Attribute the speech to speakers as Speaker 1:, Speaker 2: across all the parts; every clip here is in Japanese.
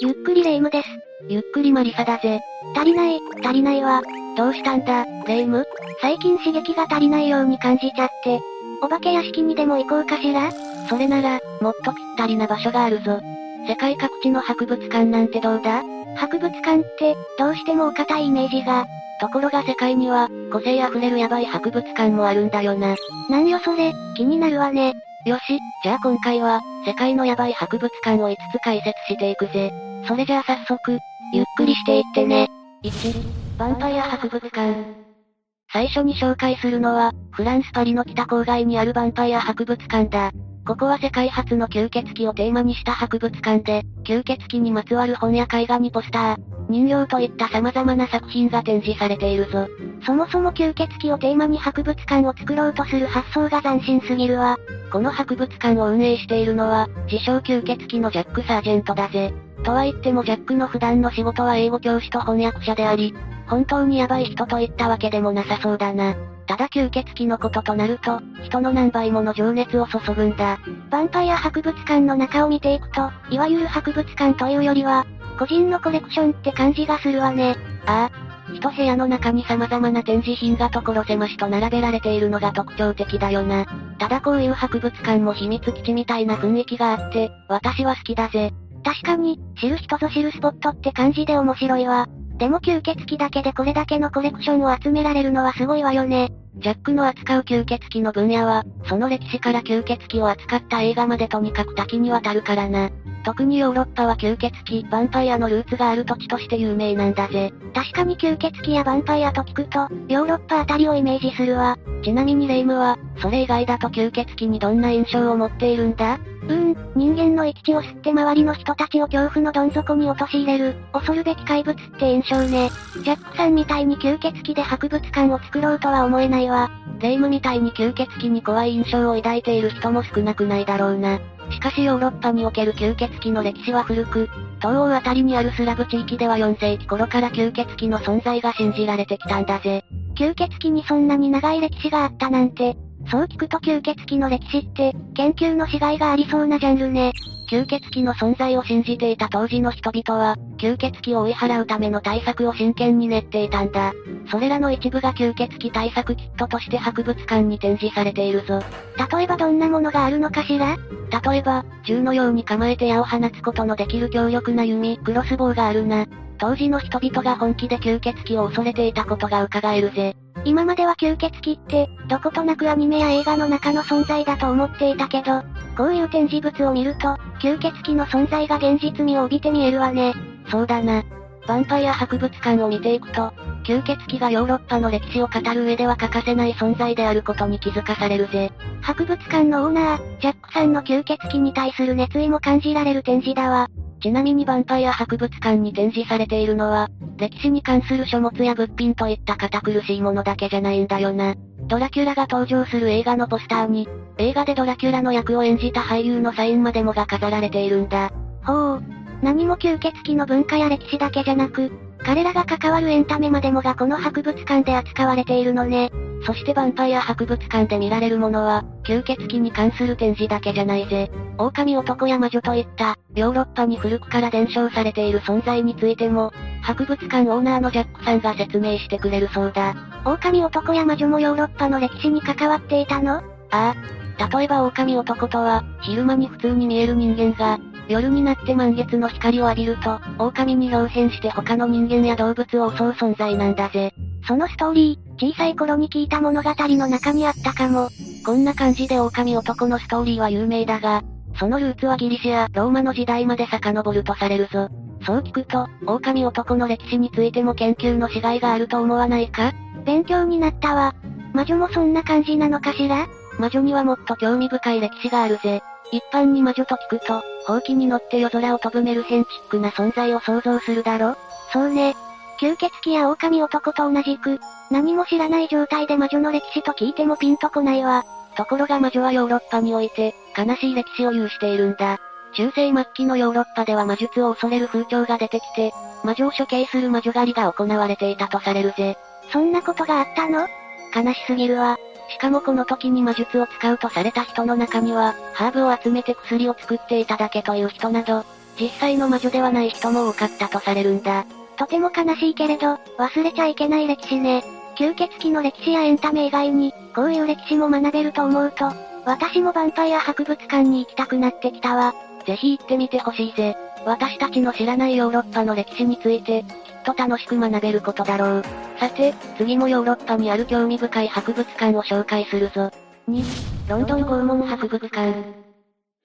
Speaker 1: ゆっくりレ夢ムです。
Speaker 2: ゆっくりマリサだぜ。
Speaker 1: 足りない、足りないわ。
Speaker 2: どうしたんだ、レ夢ム？
Speaker 1: 最近刺激が足りないように感じちゃって。お化け屋敷にでも行こうかしら？
Speaker 2: それなら、もっとぴったりな場所があるぞ。世界各地の博物館なんてどうだ？
Speaker 1: 博物館って、どうしてもお堅いイメージが。
Speaker 2: ところが世界には、個性あふれるヤバい博物館もあるんだよな。
Speaker 1: なんよそれ、気になるわね。
Speaker 2: よし、じゃあ今回は、世界のヤバい博物館を5つ解説していくぜ。それじゃあ早速、ゆっくりしていってね。1、ヴァンパイア博物館。最初に紹介するのは、フランスパリの北郊外にあるヴァンパイア博物館だ。ここは世界初の吸血鬼をテーマにした博物館で、吸血鬼にまつわる本や絵画にポスター、人形といった様々な作品が展示されているぞ。
Speaker 1: そもそも吸血鬼をテーマに博物館を作ろうとする発想が斬新すぎるわ。
Speaker 2: この博物館を運営しているのは、自称吸血鬼のジャック・サージェントだぜ。とは言ってもジャックの普段の仕事は英語教師と翻訳者であり、本当にヤバい人といったわけでもなさそうだな。ただ吸血鬼のこととなると、人の何倍もの情熱を注ぐんだ。
Speaker 1: ヴァンパイア博物館の中を見ていくと、いわゆる博物館というよりは、個人のコレクションって感じがするわね。
Speaker 2: ああ。一部屋の中に様々な展示品が所狭しと並べられているのが特徴的だよな。ただこういう博物館も秘密基地みたいな雰囲気があって、私は好きだぜ。
Speaker 1: 確かに、知る人ぞ知るスポットって感じで面白いわ。でも吸血鬼だけでこれだけのコレクションを集められるのはすごいわよね。
Speaker 2: ジャックの扱う吸血鬼の分野は、その歴史から吸血鬼を扱った映画までとにかく多岐にわたるからな。特にヨーロッパは吸血鬼、ヴァンパイアのルーツがある土地として有名なんだぜ。
Speaker 1: 確かに吸血鬼やヴァンパイアと聞くと、ヨーロッパあたりをイメージするわ。
Speaker 2: ちなみにレイムは、それ以外だと吸血鬼にどんな印象を持っているんだ？
Speaker 1: うーん、人間の生き血を吸って周りの人たちを恐怖のどん底に陥れる、恐るべき怪物って印象ね。ジャックさんみたいに吸血鬼で博物館を作ろうとは思えないわ。
Speaker 2: レイムみたいに吸血鬼に怖い印象を抱いている人も少なくないだろうな。しかしヨーロッパにおける吸血鬼の歴史は古く、東欧あたりにあるスラブ地域では4世紀頃から吸血鬼の存在が信じられてきたんだぜ。
Speaker 1: 吸血鬼にそんなに長い歴史があったなんて、そう聞くと吸血鬼の歴史って、研究のしがいがありそうなジャンルね。
Speaker 2: 吸血鬼の存在を信じていた当時の人々は、吸血鬼を追い払うための対策を真剣に練っていたんだ。それらの一部が吸血鬼対策キットとして博物館に展示されているぞ。
Speaker 1: 例えばどんなものがあるのかしら？
Speaker 2: 例えば、銃のように構えて矢を放つことのできる強力な弓、クロスボウがあるな。当時の人々が本気で吸血鬼を恐れていたことが伺えるぜ。
Speaker 1: 今までは吸血鬼って、どことなくアニメや映画の中の存在だと思っていたけど、こういう展示物を見ると、吸血鬼の存在が現実味を帯びて見えるわね。
Speaker 2: そうだな。ヴァンパイア博物館を見ていくと、吸血鬼がヨーロッパの歴史を語る上では欠かせない存在であることに気づかされるぜ。
Speaker 1: 博物館のオーナー、ジャックさんの吸血鬼に対する熱意も感じられる展示だわ。
Speaker 2: ちなみにヴァンパイア博物館に展示されているのは、歴史に関する書物や物品といった堅苦しいものだけじゃないんだよな。ドラキュラが登場する映画のポスターに、映画でドラキュラの役を演じた俳優のサインまでもが飾られているんだ。
Speaker 1: ほう。何も吸血鬼の文化や歴史だけじゃなく、彼らが関わるエンタメまでもがこの博物館で扱われているのね。
Speaker 2: そしてヴァンパイア博物館で見られるものは、吸血鬼に関する展示だけじゃないぜ。狼男や魔女といった、ヨーロッパに古くから伝承されている存在についても、博物館オーナーのジャックさんが説明してくれるそうだ。
Speaker 1: 狼男や魔女もヨーロッパの歴史に関わっていたの？
Speaker 2: ああ。例えば狼男とは、昼間に普通に見える人間が、夜になって満月の光を浴びると、狼に表変して他の人間や動物を襲う存在なんだぜ。
Speaker 1: そのストーリー、小さい頃に聞いた物語の中にあったかも。
Speaker 2: こんな感じで狼男のストーリーは有名だが、そのルーツはギリシア、ローマの時代まで遡るとされるぞ。そう聞くと、狼男の歴史についても研究のしがいがあると思わないか？
Speaker 1: 勉強になったわ。魔女もそんな感じなのかしら？
Speaker 2: 魔女にはもっと興味深い歴史があるぜ。一般に魔女と聞くと、ほうきに乗って夜空を飛ぶメルヘンチックな存在を想像するだろ？
Speaker 1: そうね。吸血鬼や狼男と同じく、何も知らない状態で魔女の歴史と聞いてもピンとこないわ。
Speaker 2: ところが魔女はヨーロッパにおいて、悲しい歴史を有しているんだ。中世末期のヨーロッパでは魔術を恐れる風潮が出てきて、魔女を処刑する魔女狩りが行われていたとされるぜ。
Speaker 1: そんなことがあったの？悲しすぎるわ。
Speaker 2: しかもこの時に魔術を使うとされた人の中には、ハーブを集めて薬を作っていただけという人など、実際の魔女ではない人も多かったとされるんだ。
Speaker 1: とても悲しいけれど、忘れちゃいけない歴史ね。吸血鬼の歴史やエンタメ以外に、こういう歴史も学べると思うと、私もヴァンパイア博物館に行きたくなってきたわ。
Speaker 2: ぜひ行ってみてほしいぜ。私たちの知らないヨーロッパの歴史について、きっと楽しく学べることだろう。さて、次もヨーロッパにある興味深い博物館を紹介するぞ。2、ロンドン拷問博物館。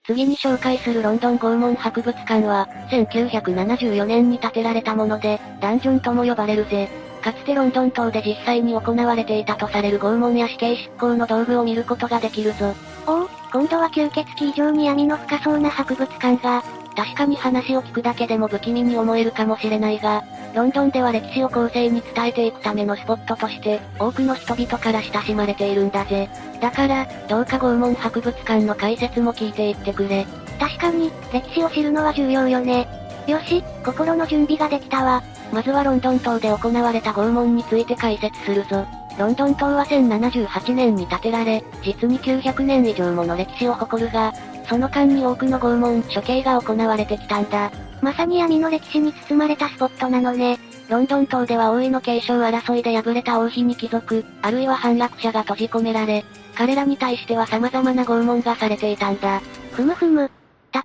Speaker 2: 次に紹介するロンドン拷問博物館は、1974年に建てられたもので、ダンジョンとも呼ばれるぜ。かつてロンドン島で実際に行われていたとされる拷問や死刑執行の道具を見ることができるぞ。
Speaker 1: おお、今度は吸血鬼以上に闇の深そうな博物館が、
Speaker 2: 確かに話を聞くだけでも不気味に思えるかもしれないが、ロンドンでは歴史を後世に伝えていくためのスポットとして、多くの人々から親しまれているんだぜ。だから、どうか拷問博物館の解説も聞いていってくれ。
Speaker 1: 確かに、歴史を知るのは重要よね。よし、心の準備ができたわ。
Speaker 2: まずはロンドン島で行われた拷問について解説するぞ。ロンドン島は1078年に建てられ、実に900年以上もの歴史を誇るが、その間に多くの拷問、処刑が行われてきたんだ。
Speaker 1: まさに闇の歴史に包まれたスポットなのね。
Speaker 2: ロンドン島では王位の継承争いで敗れた王妃に貴族、あるいは反落者が閉じ込められ、彼らに対しては様々な拷問がされていたんだ。
Speaker 1: ふむふむ。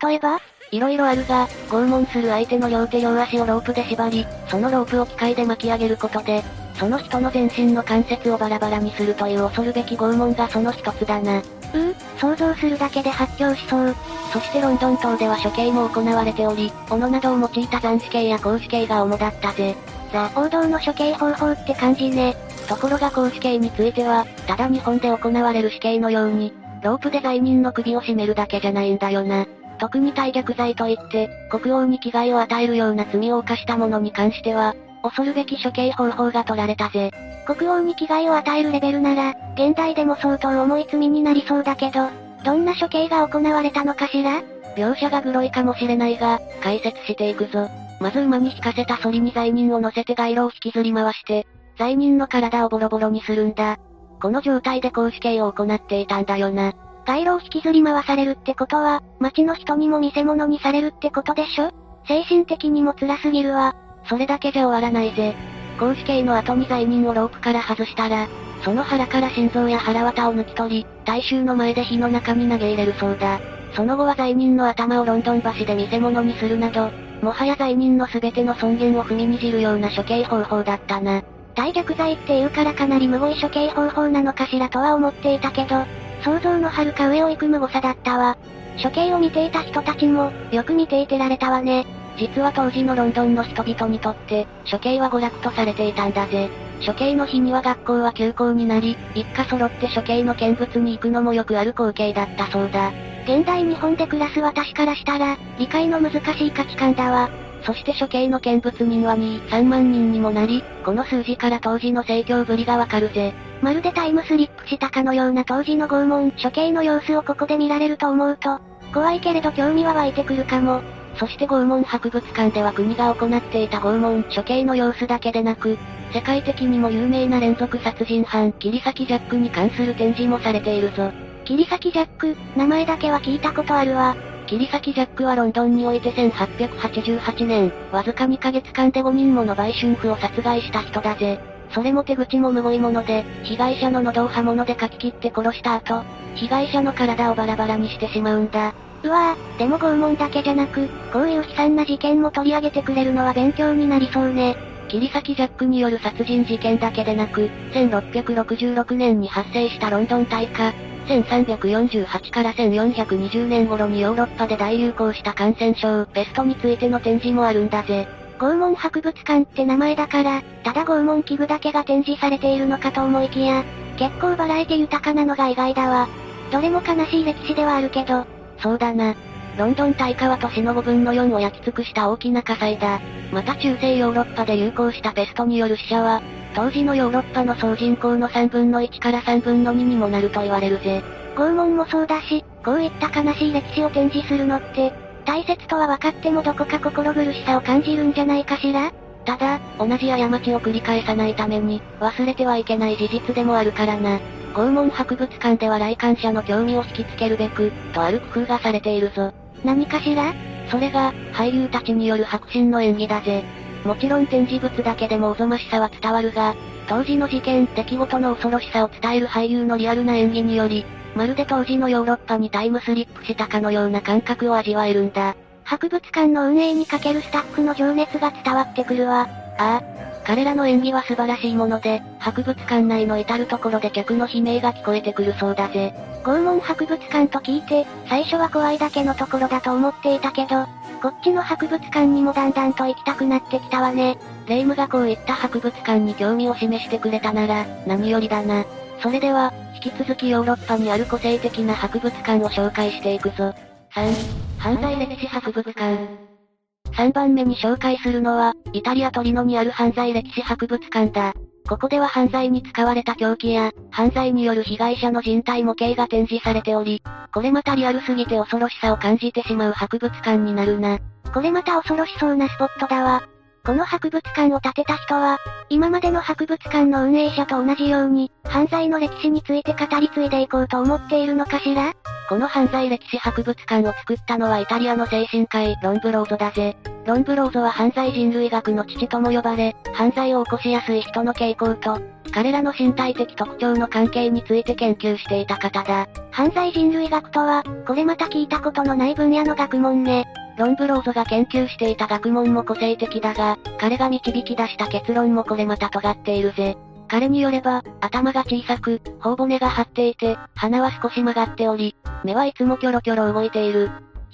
Speaker 1: 例えば
Speaker 2: 色々あるが、拷問する相手の両手両足をロープで縛り、そのロープを機械で巻き上げることで、その人の全身の関節をバラバラにするという恐るべき拷問がその一つだな。う
Speaker 1: ー、想像するだけで発狂しそう。
Speaker 2: そしてロンドン島では処刑も行われており、斧などを用いた斬死刑や公死刑が主だったぜ。
Speaker 1: ザ・王道の処刑方法って感じね。
Speaker 2: ところが公死刑については、ただ日本で行われる死刑のように、ロープで罪人の首を絞めるだけじゃないんだよな。特に大逆罪といって、国王に危害を与えるような罪を犯した者に関しては、恐るべき処刑方法が取られたぜ。
Speaker 1: 国王に危害を与えるレベルなら、現代でも相当重い罪になりそうだけど、どんな処刑が行われたのかしら？
Speaker 2: 描写がグロいかもしれないが、解説していくぞ。まず馬に引かせた反りに罪人を乗せて街路を引きずり回して、罪人の体をボロボロにするんだ。この状態で公死刑を行っていたんだよな。
Speaker 1: 街路を引きずり回されるってことは、街の人にも見せ物にされるってことでしょ？精神的にも辛すぎるわ。
Speaker 2: それだけじゃ終わらないぜ。公死刑の後に罪人をロープから外したら、その腹から心臓や腹渡を抜き取り、大衆の前で火の中に投げ入れるそうだ。その後は罪人の頭をロンドン橋で見せ物にするなど、もはや罪人の全ての尊厳を踏みにじるような処刑方法だったな。
Speaker 1: 大逆罪って言うからかなり無語い処刑方法なのかしらとは思っていたけど、想像の遥か上を行く無誤さだったわ。処刑を見ていた人たちも、よく見ていてられたわね。
Speaker 2: 実は当時のロンドンの人々にとって、処刑は娯楽とされていたんだぜ。処刑の日には学校は休校になり、一家揃って処刑の見物に行くのもよくある光景だったそうだ。
Speaker 1: 現代日本で暮らす私からしたら、理解の難しい価値観だわ。
Speaker 2: そして処刑の見物人は2、3万人にもなり、この数字から当時の盛況ぶりがわかるぜ。
Speaker 1: まるでタイムスリップしたかのような当時の拷問、処刑の様子をここで見られると思うと、怖いけれど興味は湧いてくるかも。
Speaker 2: そして拷問博物館では国が行っていた拷問、処刑の様子だけでなく、世界的にも有名な連続殺人犯、切り裂きジャックに関する展示もされているぞ。
Speaker 1: 切り裂きジャック、名前だけは聞いたことあるわ。
Speaker 2: 切り裂きジャックはロンドンにおいて1888年、わずか2ヶ月間で5人もの売春婦を殺害した人だぜ。それも手口も無謀いもので、被害者の喉を刃物でかき切って殺した後、被害者の体をバラバラにしてしまうんだ。
Speaker 1: うわぁ、でも拷問だけじゃなく、こういう悲惨な事件も取り上げてくれるのは勉強になりそうね。
Speaker 2: 切り裂きジャックによる殺人事件だけでなく、1666年に発生したロンドン大火、1348から1420年頃にヨーロッパで大流行した感染症、ペストについての展示もあるんだぜ。
Speaker 1: 拷問博物館って名前だから、ただ拷問器具だけが展示されているのかと思いきや、結構バラエティ豊かなのが意外だわ。どれも悲しい歴史ではあるけど、
Speaker 2: そうだな。ロンドン大火は都市の5分の4を焼き尽くした大きな火災だ。また中世ヨーロッパで流行したペストによる死者は、当時のヨーロッパの総人口の3分の1から3分の2にもなると言われるぜ。
Speaker 1: 拷問もそうだし、こういった悲しい歴史を展示するのって、大切とは分かってもどこか心苦しさを感じるんじゃないかしら？
Speaker 2: ただ、同じ過ちを繰り返さないために、忘れてはいけない事実でもあるからな。拷問博物館では来館者の興味を引きつけるべく、とある工夫がされているぞ。
Speaker 1: 何かしら？
Speaker 2: それが、俳優たちによる迫真の演技だぜ。もちろん展示物だけでもおぞましさは伝わるが、当時の事件、出来事の恐ろしさを伝える俳優のリアルな演技により、まるで当時のヨーロッパにタイムスリップしたかのような感覚を味わえるんだ。
Speaker 1: 博物館の運営にかけるスタッフの情熱が伝わってくるわ。
Speaker 2: ああ。彼らの演技は素晴らしいもので、博物館内の至るところで客の悲鳴が聞こえてくるそうだぜ。
Speaker 1: 拷問博物館と聞いて、最初は怖いだけのところだと思っていたけど、こっちの博物館にもだんだんと行きたくなってきたわね。
Speaker 2: レイムがこういった博物館に興味を示してくれたなら、何よりだな。それでは、引き続きヨーロッパにある個性的な博物館を紹介していくぞ。3、犯罪歴史博物館。3番目に紹介するのは、イタリアトリノにある犯罪歴史博物館だ。ここでは犯罪に使われた凶器や、犯罪による被害者の人体模型が展示されており、これまたリアルすぎて恐ろしさを感じてしまう博物館になるな。
Speaker 1: これまた恐ろしそうなスポットだわ。この博物館を建てた人は、今までの博物館の運営者と同じように、犯罪の歴史について語り継いでいこうと思っているのかしら？
Speaker 2: この犯罪歴史博物館を作ったのはイタリアの精神科医、ロンブローゾだぜ。ロンブローゾは犯罪人類学の父とも呼ばれ、犯罪を起こしやすい人の傾向と、彼らの身体的特徴の関係について研究していた方だ。
Speaker 1: 犯罪人類学とは、これまた聞いたことのない分野の学問ね。
Speaker 2: ロンブローゾが研究していた学問も個性的だが、彼が導き出した結論もこれまた尖っているぜ。彼によれば、頭が小さく、頬骨が張っていて、鼻は少し曲がっており、目はいつもキョロキョロ動いている。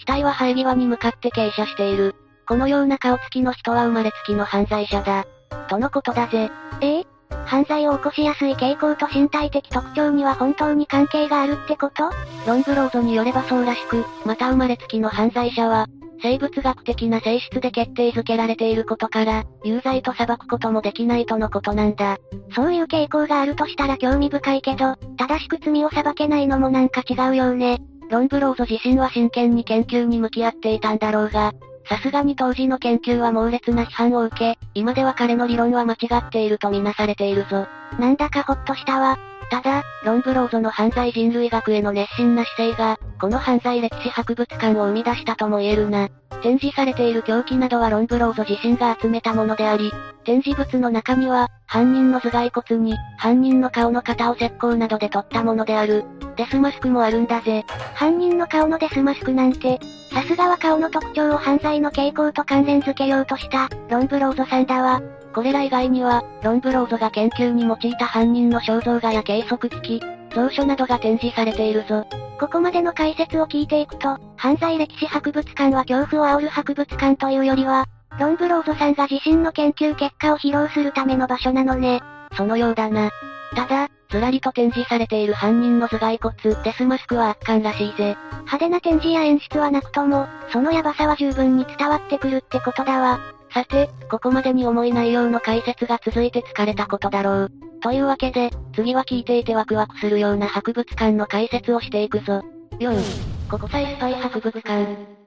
Speaker 2: 額は生え際に向かって傾斜している。このような顔つきの人は生まれつきの犯罪者だ。とのことだぜ。
Speaker 1: え？え犯罪を起こしやすい傾向と身体的特徴には本当に関係があるってこと
Speaker 2: ロンブローゾによればそうらしく、また生まれつきの犯罪者は、生物学的な性質で決定づけられていることから、有罪と裁くこともできないとのことなんだ。
Speaker 1: そういう傾向があるとしたら興味深いけど、正しく罪を裁けないのもなんか違うようね。
Speaker 2: ロンブローゾ自身は真剣に研究に向き合っていたんだろうが、さすがに当時の研究は猛烈な批判を受け、今では彼の理論は間違っているとみなされているぞ。
Speaker 1: なんだかほっとしたわ。
Speaker 2: ただ、ロンブローゾの犯罪人類学への熱心な姿勢が、この犯罪歴史博物館を生み出したとも言えるな。展示されている凶器などはロンブローゾ自身が集めたものであり、展示物の中には、犯人の頭蓋骨に、犯人の顔の型を石膏などで取ったものである、デスマスクもあるんだぜ。
Speaker 1: 犯人の顔のデスマスクなんて、さすがは顔の特徴を犯罪の傾向と関連付けようとした、ロンブローゾさんだわ。
Speaker 2: これら以外には、ロンブローゾが研究に用いた犯人の肖像画や計測機器、蔵書などが展示されているぞ。
Speaker 1: ここまでの解説を聞いていくと、犯罪歴史博物館は恐怖を煽る博物館というよりは、ロンブローゾさんが自身の研究結果を披露するための場所なのね。
Speaker 2: そのようだな。ただ、ずらりと展示されている犯人の頭蓋骨、デスマスクは圧巻らしいぜ。
Speaker 1: 派手な展示や演出はなくとも、そのヤバさは十分に伝わってくるってことだわ。
Speaker 2: さて、ここまでに重い内容の解説が続いて疲れたことだろう。というわけで、次は聞いていてワクワクするような博物館の解説をしていくぞ。4、国際スパイ博物館。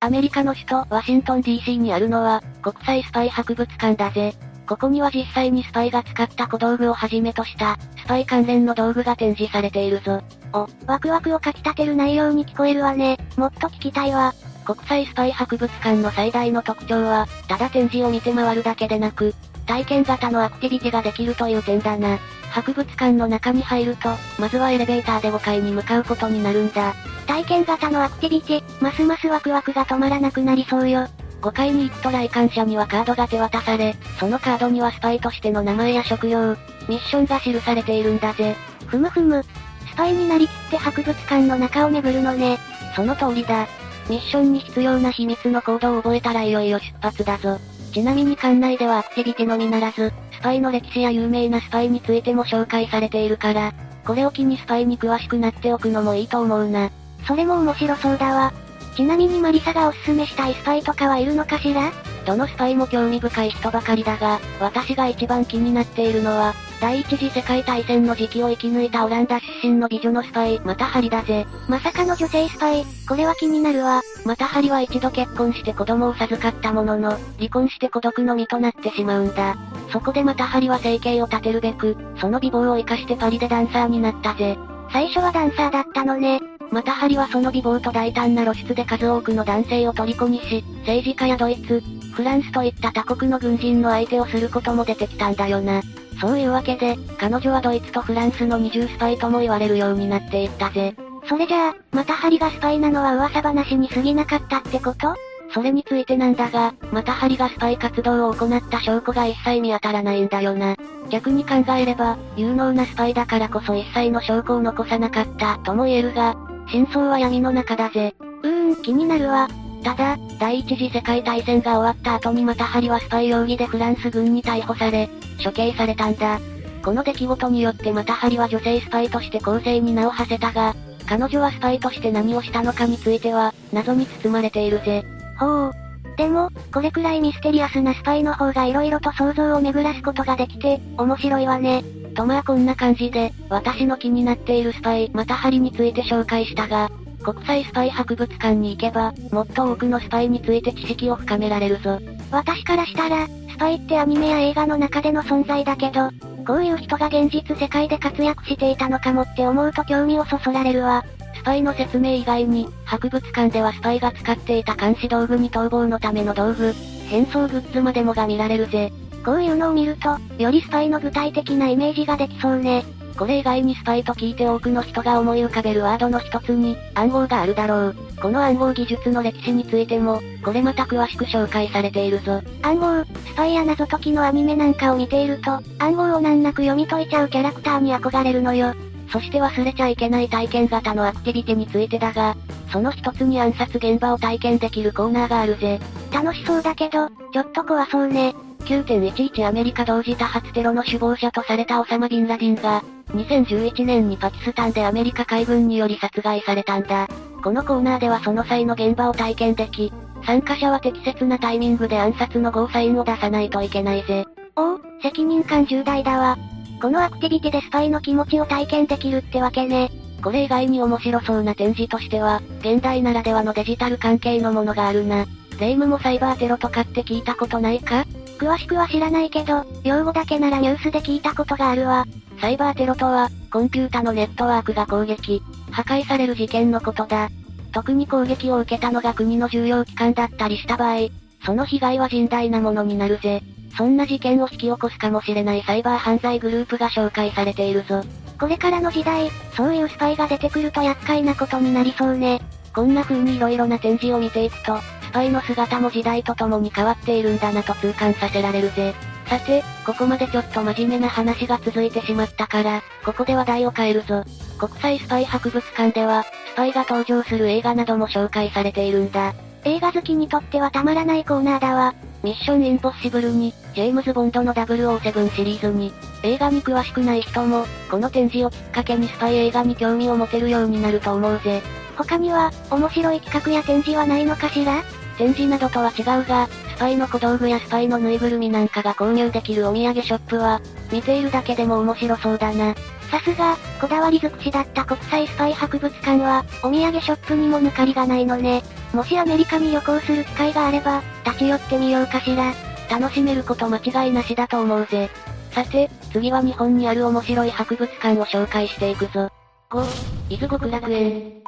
Speaker 2: アメリカの首都ワシントン DC にあるのは、国際スパイ博物館だぜ。ここには実際にスパイが使った小道具をはじめとした、スパイ関連の道具が展示されているぞ。
Speaker 1: お、ワクワクをかき立てる内容に聞こえるわね。もっと聞きたいわ。
Speaker 2: 国際スパイ博物館の最大の特徴は、ただ展示を見て回るだけでなく、体験型のアクティビティができるという点だな。博物館の中に入ると、まずはエレベーターで5階に向かうことになるんだ。
Speaker 1: 体験型のアクティビティ、ますますワクワクが止まらなくなりそうよ。
Speaker 2: 5階に行くと来館者にはカードが手渡され、そのカードにはスパイとしての名前や職業、ミッションが記されているんだぜ。
Speaker 1: ふむふむ。スパイになりきって博物館の中を巡るのね。
Speaker 2: その通りだ。ミッションに必要な秘密のコードを覚えたらいよいよ出発だぞ。ちなみに館内ではアクティビティのみならず、スパイの歴史や有名なスパイについても紹介されているから、これを機にスパイに詳しくなっておくのもいいと思うな。
Speaker 1: それも面白そうだわ。ちなみにマリサがおすすめしたいスパイとかはいるのかしら？
Speaker 2: どのスパイも興味深い人ばかりだが、私が一番気になっているのは、第一次世界大戦の時期を生き抜いたオランダ出身の美女のスパイ、またハリだぜ。
Speaker 1: まさかの女性スパイ、これは気になるわ。
Speaker 2: またハリは一度結婚して子供を授かったものの、離婚して孤独の身となってしまうんだ。そこでまたハリは生計を立てるべく、その美貌を活かしてパリでダンサーになったぜ。
Speaker 1: 最初はダンサーだったのね。
Speaker 2: またハリはその美貌と大胆な露出で数多くの男性を虜にし、政治家やドイツ、フランスといった他国の軍人の相手をすることも出てきたんだよな。そういうわけで、彼女はドイツとフランスの二重スパイとも言われるようになっていったぜ。
Speaker 1: それじゃあ、またハリがスパイなのは噂話に過ぎなかったってこと？
Speaker 2: それについてなんだが、またハリがスパイ活動を行った証拠が一切見当たらないんだよな。逆に考えれば、有能なスパイだからこそ一切の証拠を残さなかった、とも言えるが、真相は闇の中だぜ。
Speaker 1: うーん、気になるわ。
Speaker 2: ただ、第一次世界大戦が終わった後にマタ・ハリはスパイ容疑でフランス軍に逮捕され、処刑されたんだ。この出来事によってマタ・ハリは女性スパイとして後世に名を馳せたが、彼女はスパイとして何をしたのかについては、謎に包まれているぜ。
Speaker 1: ほう。でも、これくらいミステリアスなスパイの方が色々と想像を巡らすことができて、面白いわね。
Speaker 2: とまあこんな感じで、私の気になっているスパイ、マタ・ハリについて紹介したが、国際スパイ博物館に行けば、もっと多くのスパイについて知識を深められるぞ。
Speaker 1: 私からしたら、スパイってアニメや映画の中での存在だけど、こういう人が現実世界で活躍していたのかもって思うと興味をそそられるわ。
Speaker 2: スパイの説明以外に、博物館ではスパイが使っていた監視道具に逃亡のための道具、変装グッズまでもが見られるぜ。
Speaker 1: こういうのを見ると、よりスパイの具体的なイメージができそうね。
Speaker 2: これ以外にスパイと聞いて多くの人が思い浮かべるワードの一つに、暗号があるだろう。この暗号技術の歴史についても、これまた詳しく紹介されているぞ。
Speaker 1: 暗号、スパイや謎解きのアニメなんかを見ていると、暗号を難なく読み解いちゃうキャラクターに憧れるのよ。
Speaker 2: そして忘れちゃいけない体験型のアクティビティについてだが、その一つに暗殺現場を体験できるコーナーがあるぜ。
Speaker 1: 楽しそうだけど、ちょっと怖そうね。
Speaker 2: 9.11アメリカ同時多発テロの首謀者とされたオサマ・ビンラディンが、2011年にパキスタンでアメリカ海軍により殺害されたんだ。このコーナーではその際の現場を体験でき、参加者は適切なタイミングで暗殺のゴーサインを出さないといけないぜ。
Speaker 1: おお、責任感重大だわ。このアクティビティでスパイの気持ちを体験できるってわけね。
Speaker 2: これ以外に面白そうな展示としては、現代ならではのデジタル関係のものがあるな。霊夢もサイバーテロとかって聞いたことないか？
Speaker 1: 詳しくは知らないけど、用語だけならニュースで聞いたことがあるわ。
Speaker 2: サイバーテロとは、コンピュータのネットワークが攻撃、破壊される事件のことだ。特に攻撃を受けたのが国の重要機関だったりした場合、その被害は甚大なものになるぜ。そんな事件を引き起こすかもしれないサイバー犯罪グループが紹介されているぞ。
Speaker 1: これからの時代、そういうスパイが出てくると厄介なことになりそうね。
Speaker 2: こんな風に色々な展示を見ていくと、スパイの姿も時代とともに変わっているんだなと痛感させられるぜ。さて、ここまでちょっと真面目な話が続いてしまったから、ここで話題を変えるぞ。国際スパイ博物館では、スパイが登場する映画なども紹介されているんだ。
Speaker 1: 映画好きにとってはたまらないコーナーだわ。
Speaker 2: ミッションインポッシブルに、ジェームズ・ボンドの007シリーズに、映画に詳しくない人も、この展示をきっかけにスパイ映画に興味を持てるようになると思うぜ。
Speaker 1: 他には、面白い企画や展示はないのかしら？
Speaker 2: 展示などとは違うが、スパイの小道具やスパイのぬいぐるみなんかが購入できるお土産ショップは、見ているだけでも面白そうだな。
Speaker 1: さすが、こだわり尽くしだった国際スパイ博物館は、お土産ショップにも抜かりがないのね。もしアメリカに旅行する機会があれば、立ち寄ってみようかしら。
Speaker 2: 楽しめること間違いなしだと思うぜ。さて、次は日本にある面白い博物館を紹介していくぞ。5、伊豆極楽園。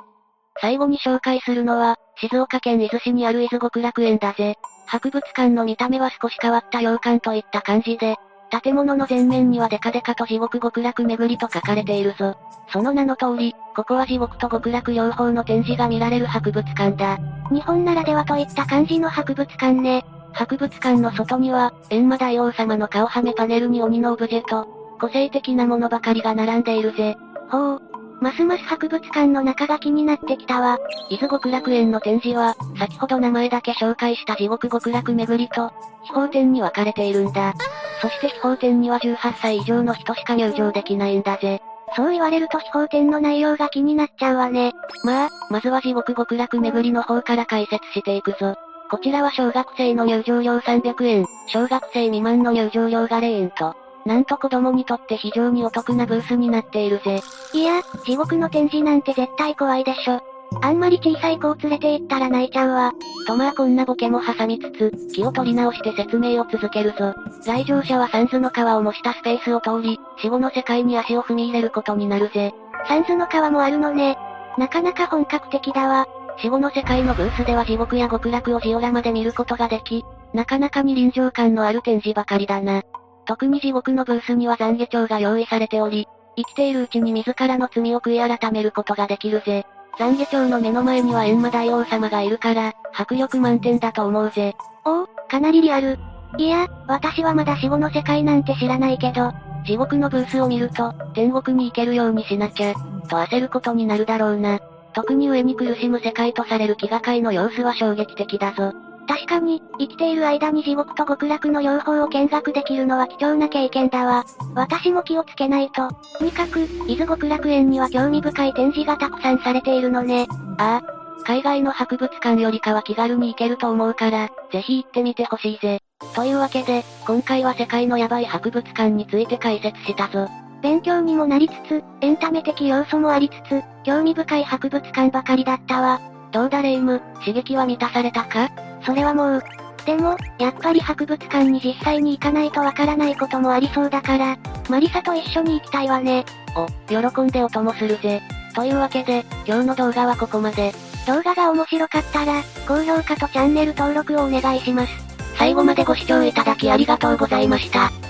Speaker 2: 最後に紹介するのは、静岡県伊豆市にある伊豆極楽園だぜ。博物館の見た目は少し変わった洋館といった感じで、建物の前面にはデカデカと地獄極楽巡りと書かれているぞ。その名の通り、ここは地獄と極楽両方の展示が見られる博物館だ。
Speaker 1: 日本ならではといった感じの博物館ね。
Speaker 2: 博物館の外には、閻魔大王様の顔はめパネルに鬼のオブジェと、個性的なものばかりが並んでいるぜ。
Speaker 1: ほう。ますます博物館の中が気になってきたわ。
Speaker 2: 伊豆極楽園の展示は、先ほど名前だけ紹介した地獄極楽巡りと、秘宝展に分かれているんだ。そして秘宝展には18歳以上の人しか入場できないんだぜ。
Speaker 1: そう言われると秘宝展の内容が気になっちゃうわね。
Speaker 2: まあ、まずは地獄極楽巡りの方から解説していくぞ。こちらは小学生の入場料300円、小学生未満の入場料が0円と、なんと子供にとって非常にお得なブースになっているぜ。
Speaker 1: いや、地獄の展示なんて絶対怖いでしょ。あんまり小さい子を連れて行ったら泣いちゃうわ。
Speaker 2: とまあこんなボケも挟みつつ、気を取り直して説明を続けるぞ。来場者はサンズの川を模したスペースを通り、死後の世界に足を踏み入れることになるぜ。
Speaker 1: サンズの川もあるのね。なかなか本格的だわ。
Speaker 2: 死後の世界のブースでは地獄や極楽をジオラマで見ることができ、なかなかに臨場感のある展示ばかりだな。特に地獄のブースには懺悔帳が用意されており、生きているうちに自らの罪を悔い改めることができるぜ。懺悔帳の目の前には閻魔大王様がいるから、迫力満点だと思うぜ。
Speaker 1: おお、かなりリアル。いや、私はまだ死後の世界なんて知らないけど、
Speaker 2: 地獄のブースを見ると、天国に行けるようにしなきゃ、と焦ることになるだろうな。特に上に苦しむ世界とされる気がかいの様子は衝撃的だぞ。
Speaker 1: 確かに、生きている間に地獄と極楽の両方を見学できるのは貴重な経験だわ。私も気をつけないと。とにかく、伊豆極楽園には興味深い展示がたくさんされているのね。
Speaker 2: ああ。海外の博物館よりかは気軽に行けると思うから、ぜひ行ってみてほしいぜ。というわけで、今回は世界のヤバい博物館について解説したぞ。
Speaker 1: 勉強にもなりつつ、エンタメ的要素もありつつ、興味深い博物館ばかりだったわ。
Speaker 2: どうだレイム、刺激は満たされたか？
Speaker 1: それはもう。でも、やっぱり博物館に実際に行かないとわからないこともありそうだから、マリサと一緒に行きたいわね。
Speaker 2: お、喜んでお供するぜ。というわけで、今日の動画はここまで。
Speaker 1: 動画が面白かったら、高評価とチャンネル登録をお願いします。
Speaker 2: 最後までご視聴いただきありがとうございました。